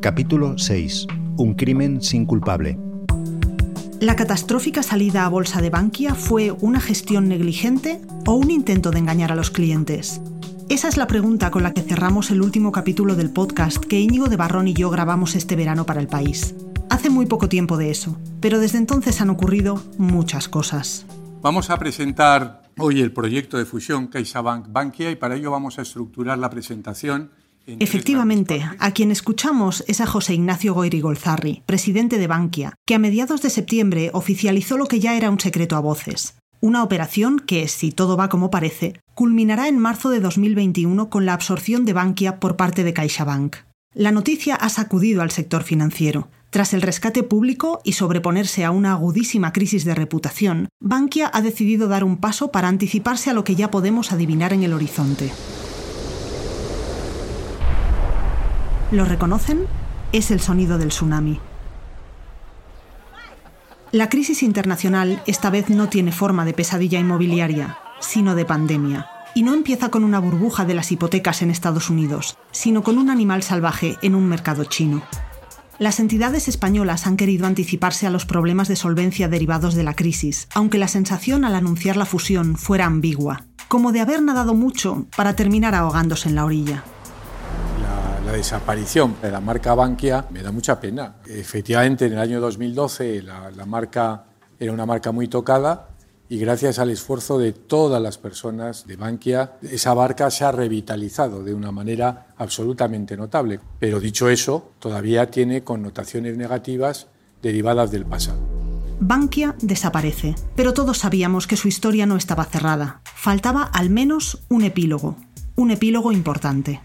Capítulo 6. Un crimen sin culpable. ¿La catastrófica salida a bolsa de Bankia fue una gestión negligente o un intento de engañar a los clientes? Esa es la pregunta con la que cerramos el último capítulo del podcast que Íñigo de Barrón y yo grabamos este verano para el país. Hace muy poco tiempo de eso, pero desde entonces han ocurrido muchas cosas. Vamos a presentar hoy el proyecto de fusión CaixaBank-Bankia y para ello vamos a estructurar la presentación Efectivamente, a quien escuchamos es a José Ignacio Goirigolzarri, presidente de Bankia, que a mediados de septiembre oficializó lo que ya era un secreto a voces. Una operación que, si todo va como parece, culminará en marzo de 2021 con la absorción de Bankia por parte de CaixaBank. La noticia ha sacudido al sector financiero. Tras el rescate público y sobreponerse a una agudísima crisis de reputación, Bankia ha decidido dar un paso para anticiparse a lo que ya podemos adivinar en el horizonte. ¿Lo reconocen? Es el sonido del tsunami. La crisis internacional esta vez no tiene forma de pesadilla inmobiliaria, sino de pandemia. Y no empieza con una burbuja de las hipotecas en Estados Unidos, sino con un animal salvaje en un mercado chino. Las entidades españolas han querido anticiparse a los problemas de solvencia derivados de la crisis, aunque la sensación al anunciar la fusión fuera ambigua, como de haber nadado mucho para terminar ahogándose en la orilla la desaparición de la marca Bankia me da mucha pena. Efectivamente, en el año 2012 la, marca era una marca muy tocada y gracias al esfuerzo de todas las personas de Bankia, esa marca se ha revitalizado de una manera absolutamente notable. Pero dicho eso, todavía tiene connotaciones negativas derivadas del pasado. Bankia desaparece, pero todos sabíamos que su historia no estaba cerrada. Faltaba al menos un epílogo, un epílogo importante.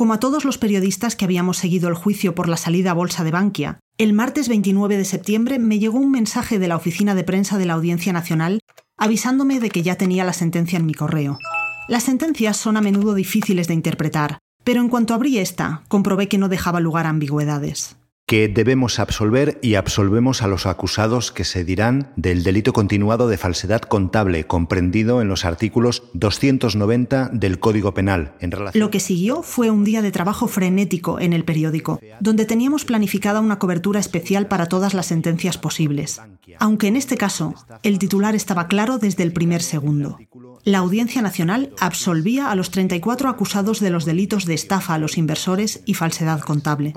Como a todos los periodistas que habíamos seguido el juicio por la salida a bolsa de Bankia, el martes 29 de septiembre me llegó un mensaje de la oficina de prensa de la Audiencia Nacional avisándome de que ya tenía la sentencia en mi correo. Las sentencias son a menudo difíciles de interpretar, pero en cuanto abrí esta, comprobé que no dejaba lugar a ambigüedades que debemos absolver y absolvemos a los acusados que se dirán del delito continuado de falsedad contable comprendido en los artículos 290 del Código Penal. En relación... Lo que siguió fue un día de trabajo frenético en el periódico, donde teníamos planificada una cobertura especial para todas las sentencias posibles. Aunque en este caso, el titular estaba claro desde el primer segundo. La Audiencia Nacional absolvía a los 34 acusados de los delitos de estafa a los inversores y falsedad contable.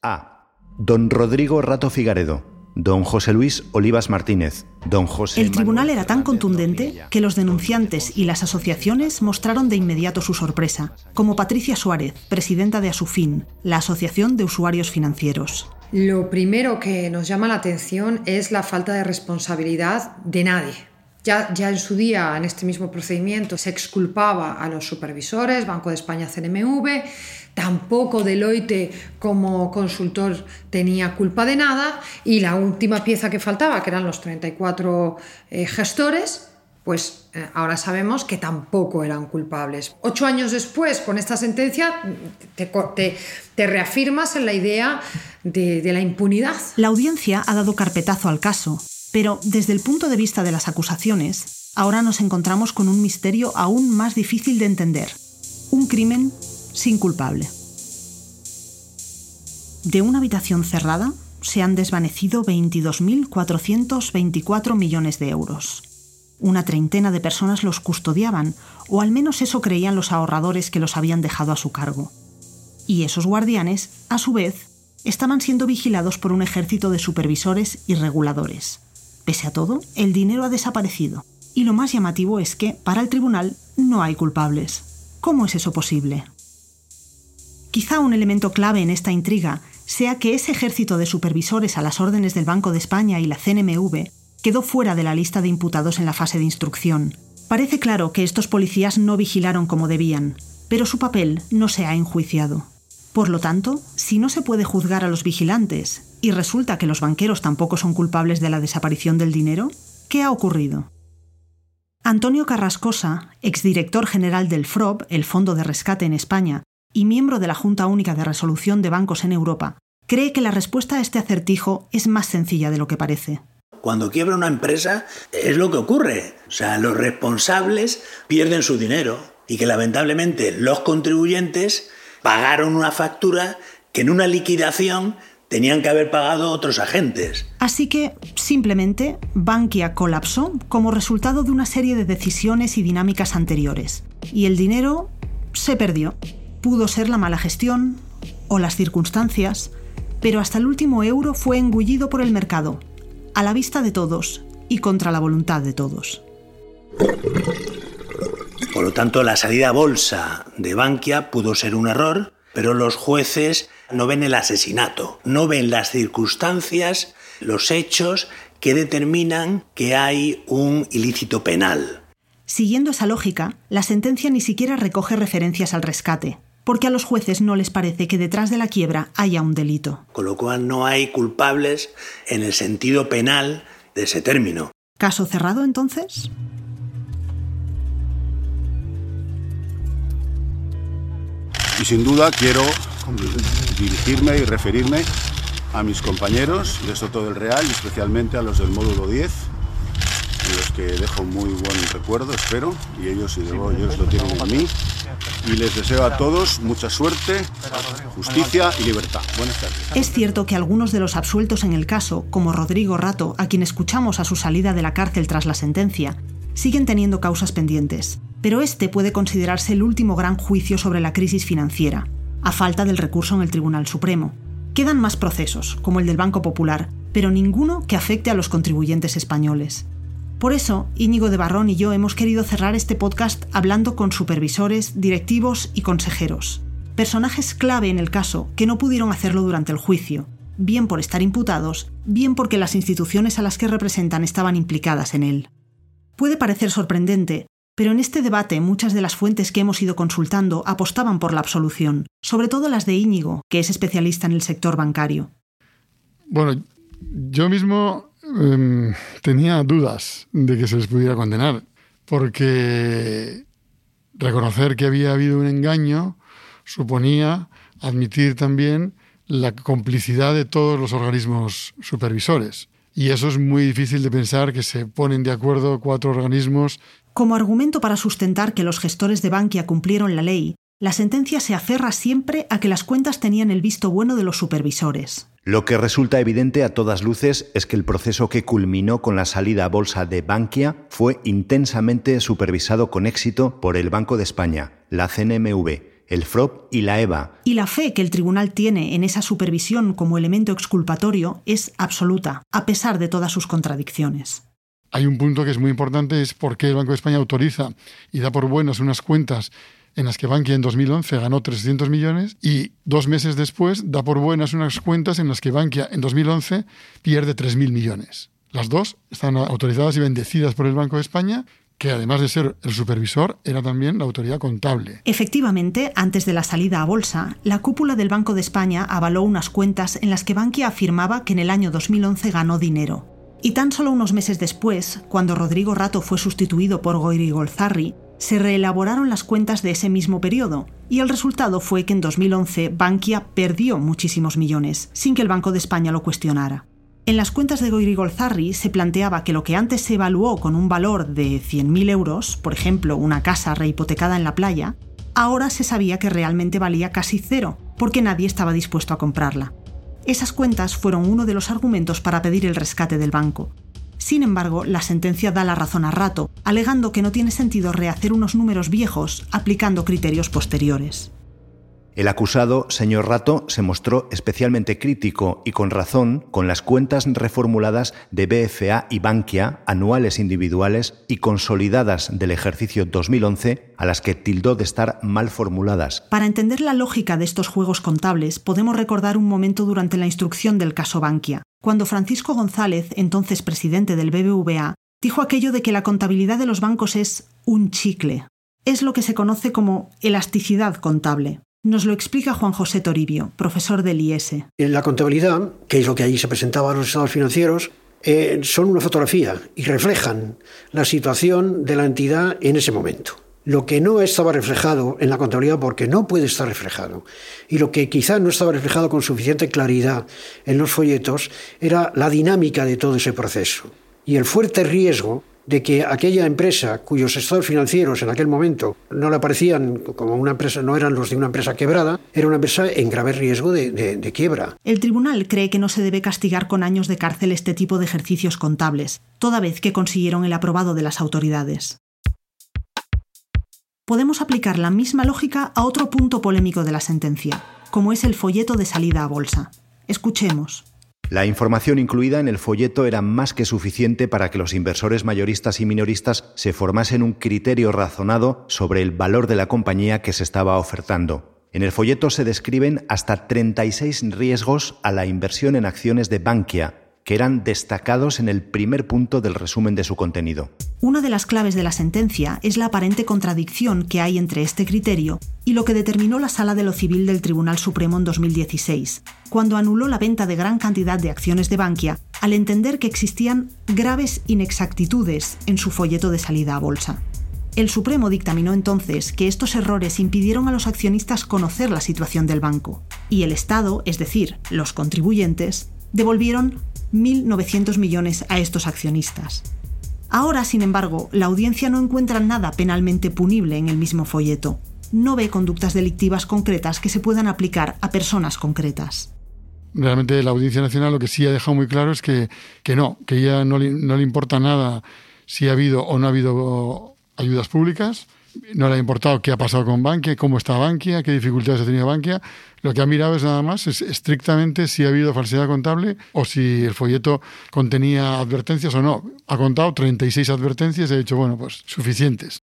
A Don Rodrigo Rato Figaredo, don José Luis Olivas Martínez, don José. El tribunal era tan contundente que los denunciantes y las asociaciones mostraron de inmediato su sorpresa, como Patricia Suárez, presidenta de Asufin, la Asociación de Usuarios Financieros. Lo primero que nos llama la atención es la falta de responsabilidad de nadie. Ya, ya, en su día, en este mismo procedimiento, se exculpaba a los supervisores, Banco de España, CNMV, Tampoco Deloitte como consultor tenía culpa de nada y la última pieza que faltaba, que eran los 34 eh, gestores, pues eh, ahora sabemos que tampoco eran culpables. Ocho años después, con esta sentencia, te, reafirmas en la idea de, de la impunidad. La audiencia ha dado carpetazo al caso, pero desde el punto de vista de las acusaciones, ahora nos encontramos con un misterio aún más difícil de entender. Un crimen sin culpable. De una habitación cerrada se han desvanecido 22.424 millones de euros. Una treintena de personas los custodiaban, o al menos eso creían los ahorradores que los habían dejado a su cargo. Y esos guardianes, a su vez, estaban siendo vigilados por un ejército de supervisores y reguladores. Pese a todo, el dinero ha desaparecido. Y lo más llamativo es que, para el tribunal, no hay culpables. ¿Cómo es eso posible? Quizá un elemento clave en esta intriga sea que ese ejército de supervisores a las órdenes del Banco de España y la CNMV quedó fuera de la lista de imputados en la fase de instrucción. Parece claro que estos policías no vigilaron como debían, pero su papel no se ha enjuiciado. Por lo tanto, si no se puede juzgar a los vigilantes y resulta que los banqueros tampoco son culpables de la desaparición del dinero, ¿qué ha ocurrido? Antonio Carrascosa, exdirector general del FROB, el Fondo de Rescate en España, y miembro de la Junta Única de Resolución de Bancos en Europa, cree que la respuesta a este acertijo es más sencilla de lo que parece. Cuando quiebra una empresa es lo que ocurre. O sea, los responsables pierden su dinero y que lamentablemente los contribuyentes pagaron una factura que en una liquidación tenían que haber pagado otros agentes. Así que, simplemente, Bankia colapsó como resultado de una serie de decisiones y dinámicas anteriores. Y el dinero se perdió. Pudo ser la mala gestión o las circunstancias, pero hasta el último euro fue engullido por el mercado, a la vista de todos y contra la voluntad de todos. Por lo tanto, la salida a bolsa de Bankia pudo ser un error, pero los jueces no ven el asesinato, no ven las circunstancias, los hechos que determinan que hay un ilícito penal. Siguiendo esa lógica, la sentencia ni siquiera recoge referencias al rescate, porque a los jueces no les parece que detrás de la quiebra haya un delito. Con lo cual no hay culpables en el sentido penal de ese término. ¿Caso cerrado entonces? Y sin duda quiero dirigirme y referirme a mis compañeros de Soto del Real y especialmente a los del módulo 10, en los que dejo muy buen recuerdo, espero, y ellos, y ellos lo tienen en mí. Y les deseo a todos mucha suerte, justicia y libertad. Buenas tardes. Es cierto que algunos de los absueltos en el caso, como Rodrigo Rato, a quien escuchamos a su salida de la cárcel tras la sentencia, siguen teniendo causas pendientes. Pero este puede considerarse el último gran juicio sobre la crisis financiera, a falta del recurso en el Tribunal Supremo. Quedan más procesos, como el del Banco Popular, pero ninguno que afecte a los contribuyentes españoles. Por eso, Íñigo de Barrón y yo hemos querido cerrar este podcast hablando con supervisores, directivos y consejeros, personajes clave en el caso que no pudieron hacerlo durante el juicio, bien por estar imputados, bien porque las instituciones a las que representan estaban implicadas en él. Puede parecer sorprendente, pero en este debate muchas de las fuentes que hemos ido consultando apostaban por la absolución, sobre todo las de Íñigo, que es especialista en el sector bancario. Bueno, yo mismo em, tenía dudas de que se les pudiera condenar, porque reconocer que había habido un engaño suponía admitir también la complicidad de todos los organismos supervisores. Y eso es muy difícil de pensar que se ponen de acuerdo cuatro organismos como argumento para sustentar que los gestores de Bankia cumplieron la ley, la sentencia se aferra siempre a que las cuentas tenían el visto bueno de los supervisores. Lo que resulta evidente a todas luces es que el proceso que culminó con la salida a bolsa de Bankia fue intensamente supervisado con éxito por el Banco de España, la CNMV, el FROP y la EVA. Y la fe que el tribunal tiene en esa supervisión como elemento exculpatorio es absoluta, a pesar de todas sus contradicciones hay un punto que es muy importante, es por qué el Banco de España autoriza y da por buenas unas cuentas en las que Bankia en 2011 ganó 300 millones y dos meses después da por buenas unas cuentas en las que Bankia en 2011 pierde 3.000 millones. Las dos están autorizadas y bendecidas por el Banco de España, que además de ser el supervisor, era también la autoridad contable. Efectivamente, antes de la salida a bolsa, la cúpula del Banco de España avaló unas cuentas en las que Bankia afirmaba que en el año 2011 ganó dinero. Y tan solo unos meses después, cuando Rodrigo Rato fue sustituido por Goiri Golzarri, se reelaboraron las cuentas de ese mismo periodo, y el resultado fue que en 2011 Bankia perdió muchísimos millones, sin que el Banco de España lo cuestionara. En las cuentas de Goiri Golzarri se planteaba que lo que antes se evaluó con un valor de 100.000 euros, por ejemplo, una casa rehipotecada en la playa, ahora se sabía que realmente valía casi cero, porque nadie estaba dispuesto a comprarla. Esas cuentas fueron uno de los argumentos para pedir el rescate del banco. Sin embargo, la sentencia da la razón a Rato, alegando que no tiene sentido rehacer unos números viejos aplicando criterios posteriores. El acusado, señor Rato, se mostró especialmente crítico y con razón con las cuentas reformuladas de BFA y Bankia, anuales individuales y consolidadas del ejercicio 2011, a las que tildó de estar mal formuladas. Para entender la lógica de estos juegos contables, podemos recordar un momento durante la instrucción del caso Bankia, cuando Francisco González, entonces presidente del BBVA, dijo aquello de que la contabilidad de los bancos es un chicle. Es lo que se conoce como elasticidad contable. Nos lo explica Juan José Toribio, profesor del IES. La contabilidad, que es lo que allí se presentaba a los estados financieros, eh, son una fotografía y reflejan la situación de la entidad en ese momento. Lo que no estaba reflejado en la contabilidad, porque no puede estar reflejado, y lo que quizá no estaba reflejado con suficiente claridad en los folletos, era la dinámica de todo ese proceso. Y el fuerte riesgo de que aquella empresa cuyos estados financieros en aquel momento no le parecían como una empresa, no eran los de una empresa quebrada, era una empresa en grave riesgo de, de quiebra. El tribunal cree que no se debe castigar con años de cárcel este tipo de ejercicios contables, toda vez que consiguieron el aprobado de las autoridades podemos aplicar la misma lógica a otro punto polémico de la sentencia, como es el folleto de salida a bolsa. Escuchemos. La información incluida en el folleto era más que suficiente para que los inversores mayoristas y minoristas se formasen un criterio razonado sobre el valor de la compañía que se estaba ofertando. En el folleto se describen hasta 36 riesgos a la inversión en acciones de Bankia, que eran destacados en el primer punto del resumen de su contenido. Una de las claves de la sentencia es la aparente contradicción que hay entre este criterio y lo que determinó la Sala de lo Civil del Tribunal Supremo en 2016, cuando anuló la venta de gran cantidad de acciones de Bankia al entender que existían graves inexactitudes en su folleto de salida a bolsa. El Supremo dictaminó entonces que estos errores impidieron a los accionistas conocer la situación del banco, y el Estado, es decir, los contribuyentes, devolvieron 1.900 millones a estos accionistas. Ahora, sin embargo, la audiencia no encuentra nada penalmente punible en el mismo folleto. No ve conductas delictivas concretas que se puedan aplicar a personas concretas. Realmente la Audiencia Nacional lo que sí ha dejado muy claro es que, que no, que ya no le, no le importa nada si ha habido o no ha habido ayudas públicas, no le ha importado qué ha pasado con Bankia, cómo está Bankia, qué dificultades ha tenido Bankia. Lo que ha mirado es nada más, es estrictamente si ha habido falsedad contable o si el folleto contenía advertencias o no. Ha contado 36 advertencias y ha dicho, bueno, pues suficientes.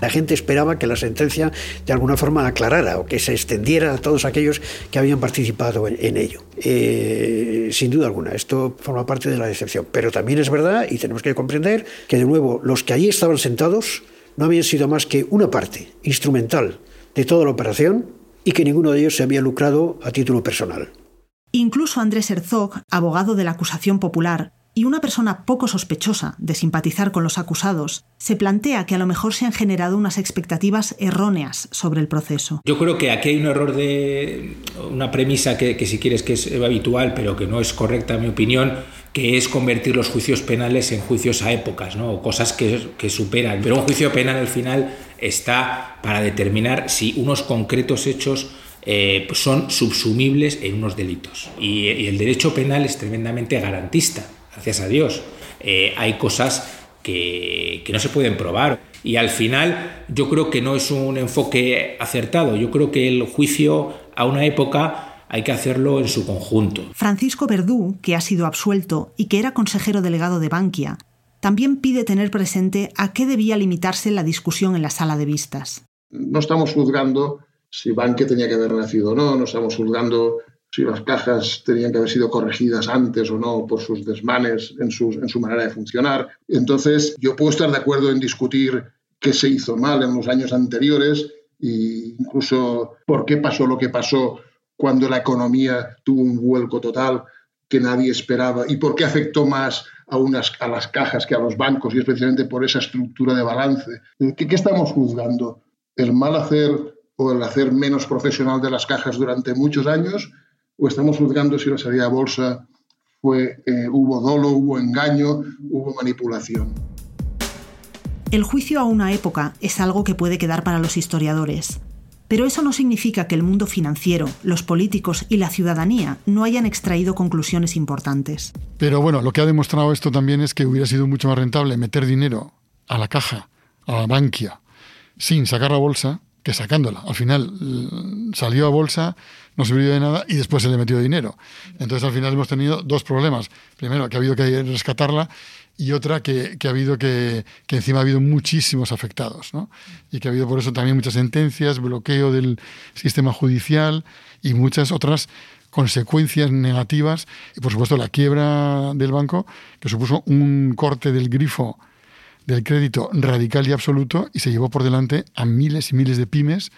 La gente esperaba que la sentencia de alguna forma aclarara o que se extendiera a todos aquellos que habían participado en, ello. Eh, sin duda alguna, esto forma parte de la decepción. Pero también es verdad, y tenemos que comprender, que de nuevo los que allí estaban sentados no habían sido más que una parte instrumental de toda la operación y que ninguno de ellos se había lucrado a título personal. Incluso Andrés Herzog, abogado de la acusación popular, y una persona poco sospechosa de simpatizar con los acusados se plantea que a lo mejor se han generado unas expectativas erróneas sobre el proceso. Yo creo que aquí hay un error de una premisa que, si quieres que es habitual, pero que no es correcta en mi opinión, que es convertir los juicios penales en juicios a épocas, ¿no? o cosas que, superan. Pero un juicio penal al final está para determinar si unos concretos hechos eh, son subsumibles en unos delitos. y, el derecho penal es tremendamente garantista gracias a Dios. Eh, hay cosas que, no se pueden probar. Y al final yo creo que no es un enfoque acertado. Yo creo que el juicio a una época hay que hacerlo en su conjunto. Francisco Verdú, que ha sido absuelto y que era consejero delegado de Bankia, también pide tener presente a qué debía limitarse la discusión en la sala de vistas. No estamos juzgando si Bankia tenía que haber nacido o no, no estamos juzgando si las cajas tenían que haber sido corregidas antes o no por sus desmanes en, en su manera de funcionar. Entonces, yo puedo estar de acuerdo en discutir qué se hizo mal en los años anteriores e incluso por qué pasó lo que pasó cuando la economía tuvo un vuelco total que nadie esperaba y por qué afectó más a, unas, a las cajas que a los bancos y especialmente por esa estructura de balance. ¿Qué, ¿Qué estamos juzgando? ¿El mal hacer o el hacer menos profesional de las cajas durante muchos años o estamos juzgando si la salida a bolsa fue, eh, hubo dolo, hubo engaño, hubo manipulación. El juicio a una época es algo que puede quedar para los historiadores, pero eso no significa que el mundo financiero, los políticos y la ciudadanía no hayan extraído conclusiones importantes. Pero bueno, lo que ha demostrado esto también es que hubiera sido mucho más rentable meter dinero a la caja, a la banquia, sin sacar la bolsa, sacándola. Al final salió a bolsa, no sirvió de nada y después se le metió dinero. Entonces al final hemos tenido dos problemas. Primero, que ha habido que rescatarla y otra, que, ha habido que, que, encima ha habido muchísimos afectados. ¿no? Y que ha habido por eso también muchas sentencias, bloqueo del sistema judicial y muchas otras consecuencias negativas. Y por supuesto la quiebra del banco, que supuso un corte del grifo del crédito radical y absoluto y se llevó por delante a miles y miles de pymes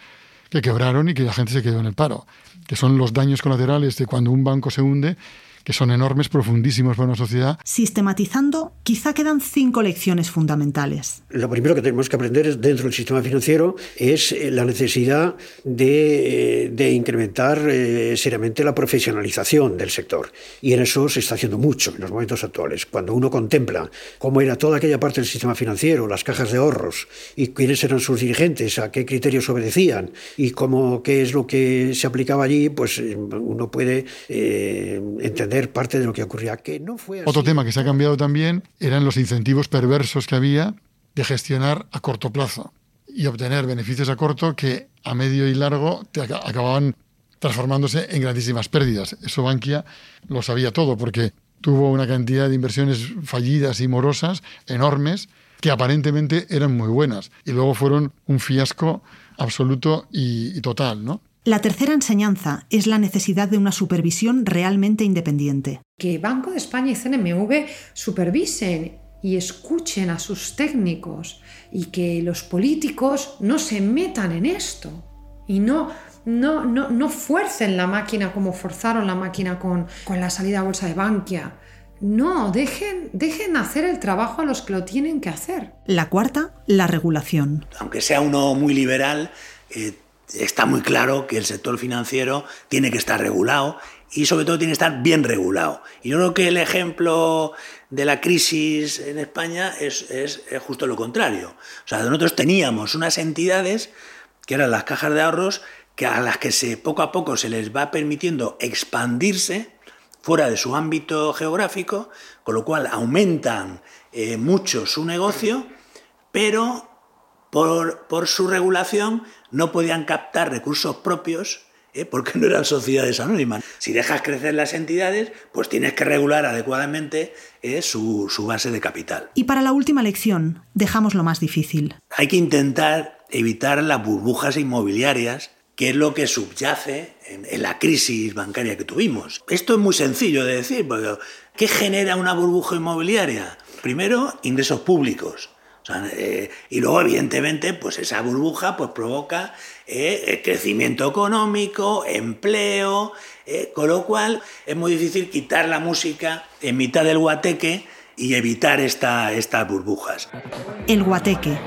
que quebraron y que la gente se quedó en el paro, que son los daños colaterales de cuando un banco se hunde, que son enormes, profundísimos para una sociedad. Sistematizando, quizá quedan cinco lecciones fundamentales. Lo primero que tenemos que aprender dentro del sistema financiero es eh, la necesidad de, eh, de incrementar eh, seriamente la profesionalización del sector. Y en eso se está haciendo mucho en los momentos actuales. Cuando uno contempla cómo era toda aquella parte del sistema financiero, las cajas de ahorros, y quiénes eran sus dirigentes, a qué criterios obedecían, y cómo qué es lo que se aplicaba allí, pues uno puede entender parte de lo que ocurría. Que no fue Otro tema que se ha cambiado también eran los incentivos perversos que había de gestionar a corto plazo y obtener beneficios a corto que a medio y largo te acababan transformándose en grandísimas pérdidas. Eso Bankia lo sabía todo porque tuvo una cantidad de inversiones fallidas y morosas enormes que aparentemente eran muy buenas y luego fueron un fiasco absoluto y, y total, ¿no? La tercera enseñanza es la necesidad de una supervisión realmente independiente. Que Banco de España y CNMV supervisen y escuchen a sus técnicos y que los políticos no se metan en esto y no, no, no, no fuercen la máquina como forzaron la máquina con, con la salida a bolsa de Bankia. No, dejen, dejen hacer el trabajo a los que lo tienen que hacer. La cuarta, la regulación. Aunque sea uno muy liberal, eh, está muy claro que el sector financiero tiene que estar regulado y sobre todo tiene que estar bien regulado. Y yo creo que el ejemplo de la crisis en España es, es, justo lo contrario. O sea, nosotros teníamos unas entidades que eran las cajas de ahorros que a las que se, poco a poco se les va permitiendo expandirse fuera de su ámbito geográfico, con lo cual aumentan eh, mucho su negocio, pero por, por su regulación no podían captar recursos propios ¿eh? porque no eran sociedades anónimas. Si dejas crecer las entidades, pues tienes que regular adecuadamente ¿eh? su, su base de capital. Y para la última lección, dejamos lo más difícil. Hay que intentar evitar las burbujas inmobiliarias que es lo que subyace en, en, la crisis bancaria que tuvimos. Esto es muy sencillo de decir, porque ¿qué genera una burbuja inmobiliaria? Primero, ingresos públicos. Eh, y luego, evidentemente, pues esa burbuja pues, provoca eh, crecimiento económico, empleo, eh, con lo cual es muy difícil quitar la música en mitad del guateque y evitar esta, estas burbujas. El guateque,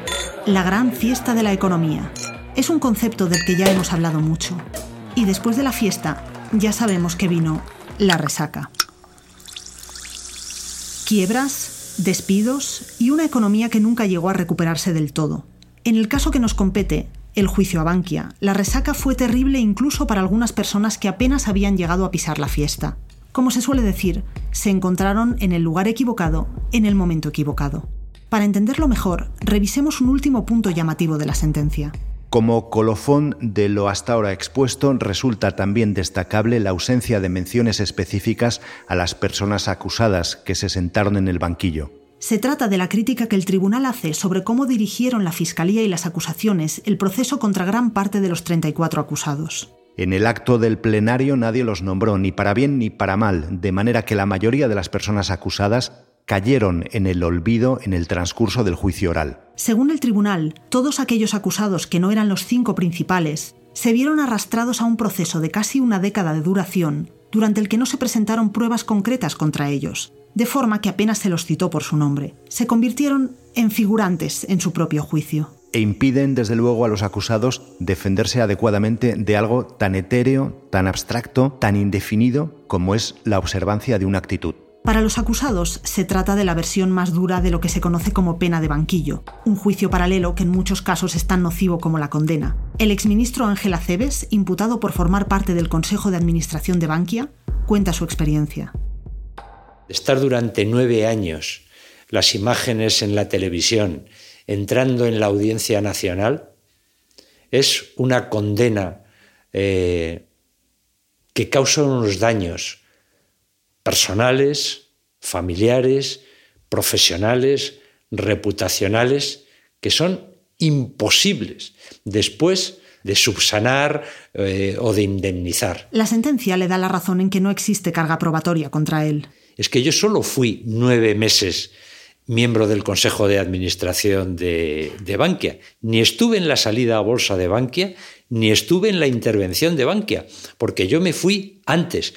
la gran fiesta de la economía, es un concepto del que ya hemos hablado mucho. Y después de la fiesta, ya sabemos que vino la resaca. Quiebras, despidos y una economía que nunca llegó a recuperarse del todo. En el caso que nos compete, el juicio a Bankia, la resaca fue terrible incluso para algunas personas que apenas habían llegado a pisar la fiesta. Como se suele decir, se encontraron en el lugar equivocado, en el momento equivocado. Para entenderlo mejor, revisemos un último punto llamativo de la sentencia. Como colofón de lo hasta ahora expuesto, resulta también destacable la ausencia de menciones específicas a las personas acusadas que se sentaron en el banquillo. Se trata de la crítica que el tribunal hace sobre cómo dirigieron la Fiscalía y las acusaciones el proceso contra gran parte de los 34 acusados. En el acto del plenario nadie los nombró ni para bien ni para mal, de manera que la mayoría de las personas acusadas cayeron en el olvido en el transcurso del juicio oral. Según el tribunal, todos aquellos acusados que no eran los cinco principales se vieron arrastrados a un proceso de casi una década de duración, durante el que no se presentaron pruebas concretas contra ellos, de forma que apenas se los citó por su nombre. Se convirtieron en figurantes en su propio juicio. E impiden, desde luego, a los acusados defenderse adecuadamente de algo tan etéreo, tan abstracto, tan indefinido como es la observancia de una actitud. Para los acusados se trata de la versión más dura de lo que se conoce como pena de banquillo, un juicio paralelo que en muchos casos es tan nocivo como la condena. El exministro Ángel Aceves, imputado por formar parte del Consejo de Administración de Bankia, cuenta su experiencia. Estar durante nueve años las imágenes en la televisión entrando en la audiencia nacional es una condena eh, que causa unos daños personales, familiares, profesionales, reputacionales, que son imposibles después de subsanar eh, o de indemnizar. La sentencia le da la razón en que no existe carga probatoria contra él. Es que yo solo fui nueve meses miembro del Consejo de Administración de, de Bankia. Ni estuve en la salida a bolsa de Bankia, ni estuve en la intervención de Bankia, porque yo me fui antes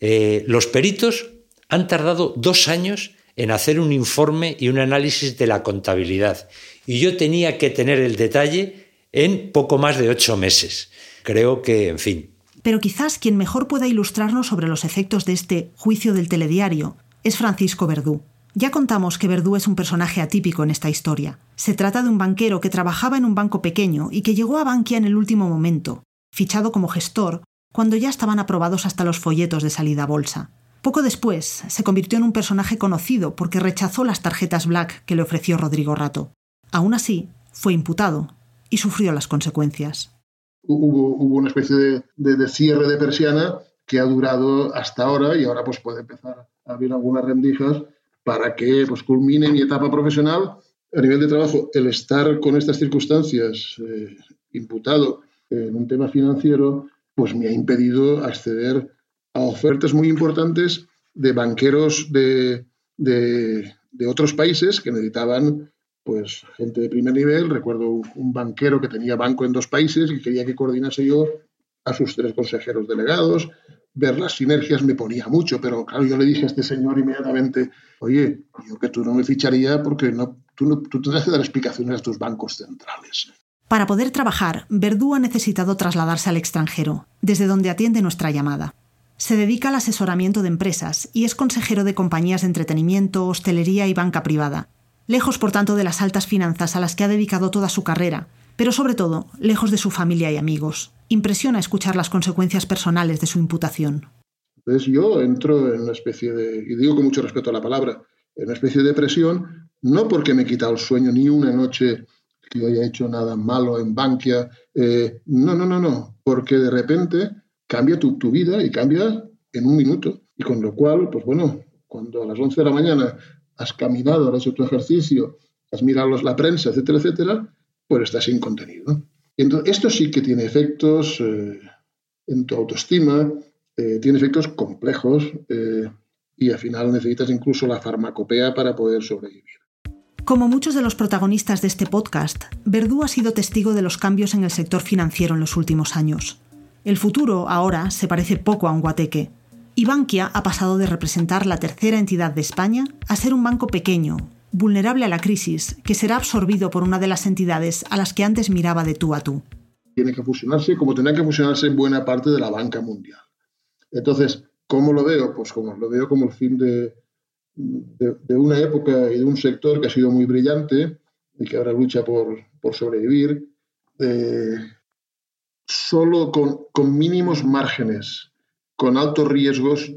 Eh, los peritos han tardado dos años en hacer un informe y un análisis de la contabilidad. Y yo tenía que tener el detalle en poco más de ocho meses. Creo que, en fin. Pero quizás quien mejor pueda ilustrarnos sobre los efectos de este juicio del telediario es Francisco Verdú. Ya contamos que Verdú es un personaje atípico en esta historia. Se trata de un banquero que trabajaba en un banco pequeño y que llegó a Bankia en el último momento, fichado como gestor, cuando ya estaban aprobados hasta los folletos de salida a bolsa. Poco después, se convirtió en un personaje conocido porque rechazó las tarjetas Black que le ofreció Rodrigo Rato. Aún así, fue imputado y sufrió las consecuencias. Hubo, una especie de, de, cierre de persiana que ha durado hasta ahora y ahora pues puede empezar a abrir algunas rendijas para que pues, culmine mi etapa profesional. A nivel de trabajo, el estar con estas circunstancias eh, imputado en un tema financiero, pues me ha impedido acceder a ofertas muy importantes de banqueros de, de, otros países que necesitaban pues gente de primer nivel. Recuerdo un banquero que tenía banco en dos países y quería que coordinase yo a sus tres consejeros delegados, ver las sinergias me ponía mucho, pero claro, yo le dije a este señor inmediatamente, oye, yo que tú no me ficharía porque no, tú, no, tú tendrás que dar explicaciones a tus bancos centrales. Para poder trabajar, Verdú ha necesitado trasladarse al extranjero, desde donde atiende nuestra llamada. Se dedica al asesoramiento de empresas y es consejero de compañías de entretenimiento, hostelería y banca privada, lejos por tanto de las altas finanzas a las que ha dedicado toda su carrera, pero sobre todo lejos de su familia y amigos. Impresiona escuchar las consecuencias personales de su imputación. Entonces yo entro en una especie de, y digo con mucho respeto a la palabra, en una especie de depresión, no porque me he quitado el sueño ni una noche que yo haya hecho nada malo en Bankia, eh, no, no, no, no, porque de repente cambia tu, tu, vida y cambia en un minuto. Y con lo cual, pues bueno, cuando a las 11 de la mañana has caminado, has hecho tu ejercicio, has mirado la prensa, etcétera, etcétera, pues estás sin contenido. Esto sí que tiene efectos eh, en tu autoestima, eh, tiene efectos complejos y al final necesitas incluso la farmacopea para poder sobrevivir. Como muchos de los protagonistas de este podcast, Verdú ha sido testigo de los cambios en el sector financiero en los últimos años. El futuro ahora se parece poco a un guateque. Y Bankia ha pasado de representar la tercera entidad de España a ser un banco pequeño, vulnerable a la crisis, que será absorbido por una de las entidades a las que antes miraba de tú a tú. Tiene que fusionarse como tenía que fusionarse buena parte de la banca mundial. Entonces, ¿cómo lo veo? Pues como lo veo como el fin de, de, una época y de un sector que ha sido muy brillante y que ahora lucha por, por sobrevivir, eh, solo con, con mínimos márgenes, con altos riesgos,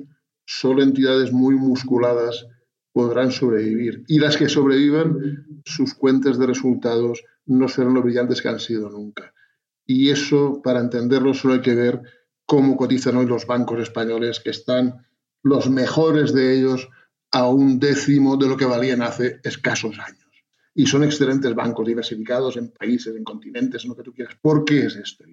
solo entidades muy musculadas podrán sobrevivir. Y las que sobrevivan, sus cuentas de resultados no serán lo brillantes que han sido nunca. Y eso, para entenderlo, solo hay que ver cómo cotizan hoy los bancos españoles, que están los mejores de ellos a un décimo de lo que valían hace escasos años. Y son excelentes bancos diversificados en países, en continentes, en lo que tú quieras. ¿Por qué es esto?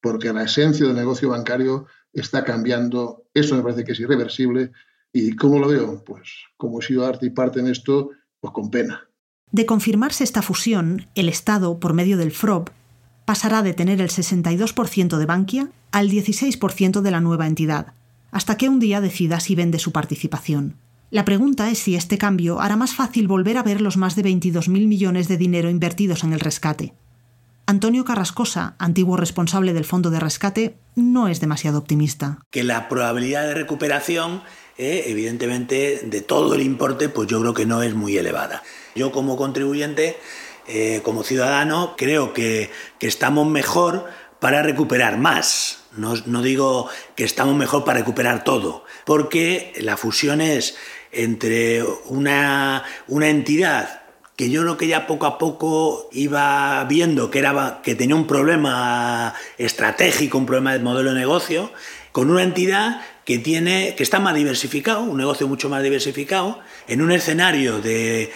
Porque la esencia del negocio bancario está cambiando. Eso me parece que es irreversible ¿Y cómo lo veo? Pues como he sido arte y parte en esto, pues con pena. De confirmarse esta fusión, el Estado, por medio del FROB, pasará de tener el 62% de Bankia al 16% de la nueva entidad, hasta que un día decida si vende su participación. La pregunta es si este cambio hará más fácil volver a ver los más de 22.000 millones de dinero invertidos en el rescate. Antonio Carrascosa, antiguo responsable del fondo de rescate, no es demasiado optimista. Que la probabilidad de recuperación eh, evidentemente de todo el importe, pues yo creo que no es muy elevada. Yo como contribuyente, eh, como ciudadano, creo que, estamos mejor para recuperar más. No, digo que estamos mejor para recuperar todo, porque la fusión es entre una, una entidad que yo creo que ya poco a poco iba viendo que, era, que tenía un problema estratégico, un problema de modelo de negocio, con una entidad que, tiene, que está más diversificado, un negocio mucho más diversificado, en un escenario de,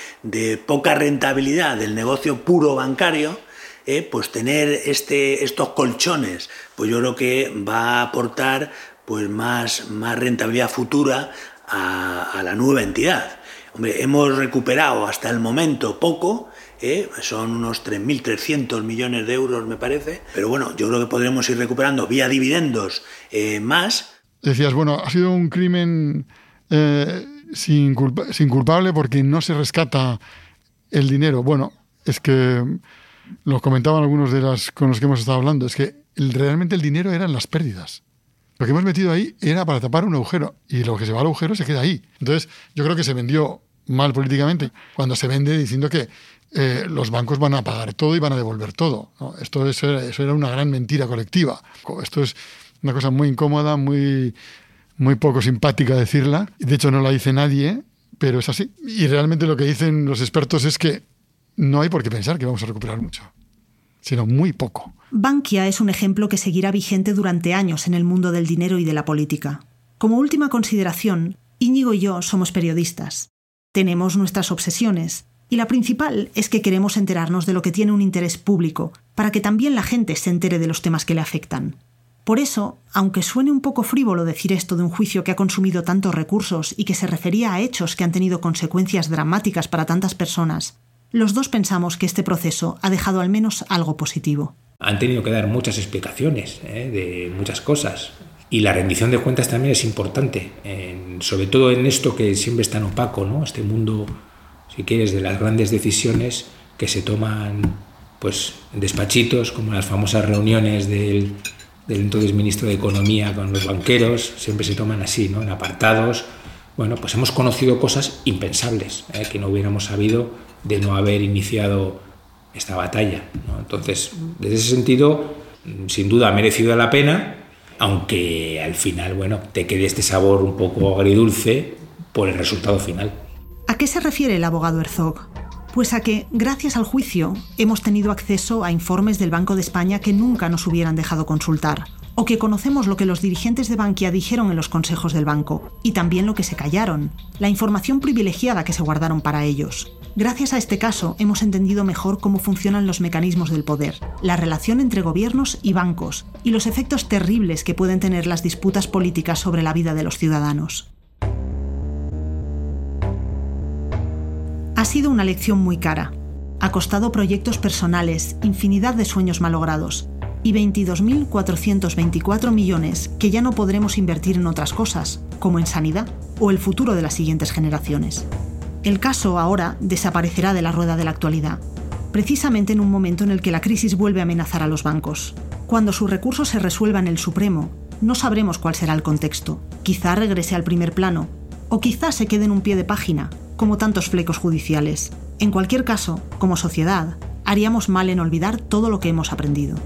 poca rentabilidad del negocio puro bancario, eh, pues tener este, estos colchones, pues yo creo que va a aportar pues más, más rentabilidad futura a, la nueva entidad. Hombre, hemos recuperado hasta el momento poco, eh, son unos 3.300 millones de euros me parece, pero bueno, yo creo que podremos ir recuperando vía dividendos eh, más decías, bueno, ha sido un crimen eh, sin, culpable porque no se rescata el dinero. Bueno, es que lo comentaban algunos de las con los que hemos estado hablando, es que realmente el dinero eran las pérdidas. Lo que hemos metido ahí era para tapar un agujero y lo que se va al agujero se queda ahí. Entonces, yo creo que se vendió mal políticamente cuando se vende diciendo que eh, los bancos van a pagar todo y van a devolver todo. Esto eso era, una gran mentira colectiva. Esto es una cosa muy incómoda, muy, muy poco simpática decirla. De hecho, no la dice nadie, pero es así. Y realmente lo que dicen los expertos es que no hay por qué pensar que vamos a recuperar mucho, sino muy poco. Bankia es un ejemplo que seguirá vigente durante años en el mundo del dinero y de la política. Como última consideración, Íñigo y yo somos periodistas. Tenemos nuestras obsesiones, y la principal es que queremos enterarnos de lo que tiene un interés público, para que también la gente se entere de los temas que le afectan. Por eso, aunque suene un poco frívolo decir esto de un juicio que ha consumido tantos recursos y que se refería a hechos que han tenido consecuencias dramáticas para tantas personas, los dos pensamos que este proceso ha dejado al menos algo positivo. Han tenido que dar muchas explicaciones ¿eh? de muchas cosas. Y la rendición de cuentas también es importante, sobre todo en esto que siempre es tan opaco, ¿no? este mundo, si quieres, de las grandes decisiones que se toman pues, en despachitos, como las famosas reuniones del, del entonces ministro de Economía con los banqueros, siempre se toman así, ¿no? en apartados. Bueno, pues hemos conocido cosas impensables ¿eh? que no hubiéramos sabido de no haber iniciado esta batalla. Entonces, desde ese sentido, sin duda ha merecido la pena, aunque al final, bueno, te quede este sabor un poco agridulce por el resultado final. ¿A qué se refiere el abogado Herzog? Pues a que, gracias al juicio, hemos tenido acceso a informes del Banco de España que nunca nos hubieran dejado consultar, o que conocemos lo que los dirigentes de Bankia dijeron en los consejos del banco, y también lo que se callaron, la información privilegiada que se guardaron para ellos. Gracias a este caso hemos entendido mejor cómo funcionan los mecanismos del poder, la relación entre gobiernos y bancos, y los efectos terribles que pueden tener las disputas políticas sobre la vida de los ciudadanos. Ha sido una lección muy cara. Ha costado proyectos personales, infinidad de sueños malogrados y 22.424 millones que ya no podremos invertir en otras cosas, como en sanidad o el futuro de las siguientes generaciones. El caso ahora desaparecerá de la rueda de la actualidad, precisamente en un momento en el que la crisis vuelve a amenazar a los bancos. Cuando sus recursos se resuelvan en el Supremo, no sabremos cuál será el contexto. Quizá regrese al primer plano, o quizá se quede en un pie de página, como tantos flecos judiciales. En cualquier caso, como sociedad, haríamos mal en olvidar todo lo que hemos aprendido.